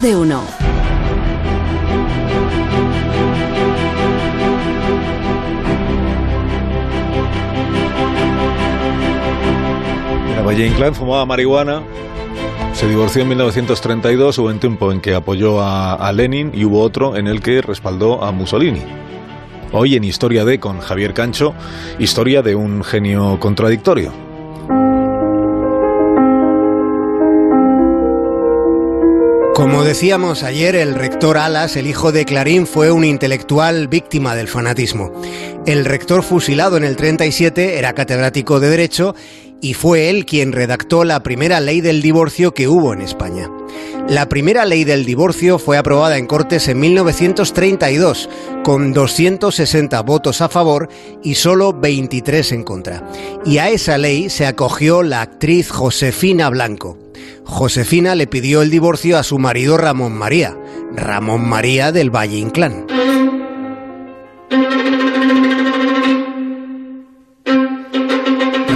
de uno. Valle Inclán fumaba marihuana, se divorció en 1932, hubo un tiempo en que apoyó a, a Lenin y hubo otro en el que respaldó a Mussolini. Hoy en Historia de con Javier Cancho, historia de un genio contradictorio. Como decíamos ayer, el rector Alas, el hijo de Clarín, fue un intelectual víctima del fanatismo. El rector fusilado en el 37 era catedrático de Derecho y fue él quien redactó la primera ley del divorcio que hubo en España. La primera ley del divorcio fue aprobada en Cortes en 1932, con 260 votos a favor y solo 23 en contra. Y a esa ley se acogió la actriz Josefina Blanco. Josefina le pidió el divorcio a su marido Ramón María, Ramón María del Valle Inclán.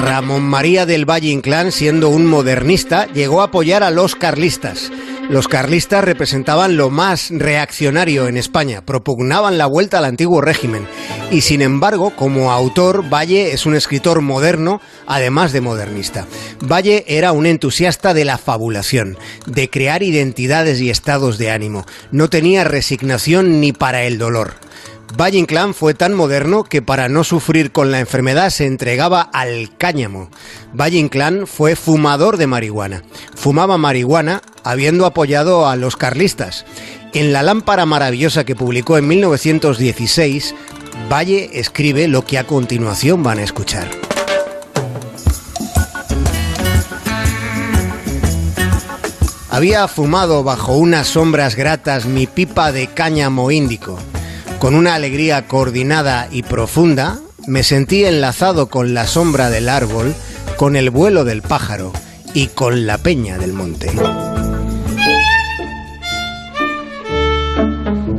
Ramón María del Valle Inclán, siendo un modernista, llegó a apoyar a los carlistas. Los carlistas representaban lo más reaccionario en España, propugnaban la vuelta al antiguo régimen. Y sin embargo, como autor, Valle es un escritor moderno, además de modernista. Valle era un entusiasta de la fabulación, de crear identidades y estados de ánimo. No tenía resignación ni para el dolor. Valle Inclán fue tan moderno que para no sufrir con la enfermedad se entregaba al cáñamo. Valle Inclán fue fumador de marihuana. Fumaba marihuana habiendo apoyado a los carlistas. En la lámpara maravillosa que publicó en 1916, Valle escribe lo que a continuación van a escuchar. Había fumado bajo unas sombras gratas mi pipa de cáñamo índico. Con una alegría coordinada y profunda, me sentí enlazado con la sombra del árbol, con el vuelo del pájaro y con la peña del monte.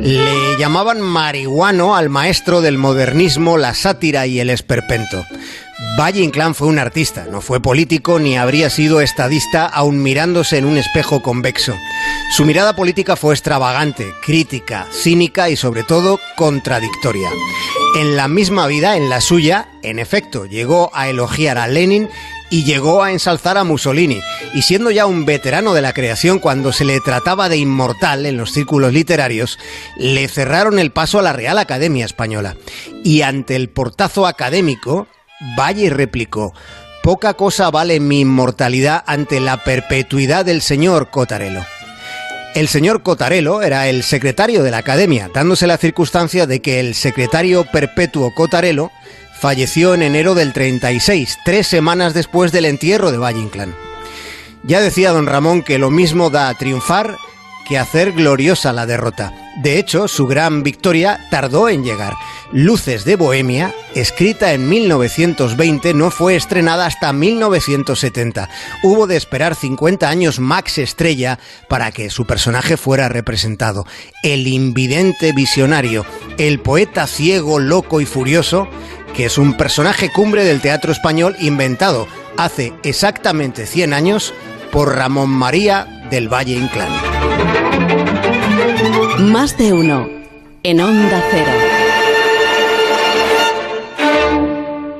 Le llamaban marihuano al maestro del modernismo, la sátira y el esperpento. Valle Inclán fue un artista, no fue político ni habría sido estadista aun mirándose en un espejo convexo. Su mirada política fue extravagante, crítica, cínica y sobre todo contradictoria. En la misma vida, en la suya, en efecto, llegó a elogiar a Lenin y llegó a ensalzar a Mussolini, y siendo ya un veterano de la creación cuando se le trataba de inmortal en los círculos literarios, le cerraron el paso a la Real Academia Española. Y ante el portazo académico, Valle replicó, poca cosa vale mi inmortalidad ante la perpetuidad del señor Cotarelo. El señor Cotarelo era el secretario de la Academia, dándose la circunstancia de que el secretario perpetuo Cotarelo falleció en enero del 36, tres semanas después del entierro de Valle Inclán. Ya decía don Ramón que lo mismo da a triunfar que hacer gloriosa la derrota. De hecho, su gran victoria tardó en llegar. Luces de Bohemia, escrita en 1920, no fue estrenada hasta 1970. Hubo de esperar 50 años Max Estrella para que su personaje fuera representado. El invidente visionario, el poeta ciego, loco y furioso, que es un personaje cumbre del teatro español inventado hace exactamente 100 años por Ramón María del Valle Inclán. Más de uno. En Onda Cero.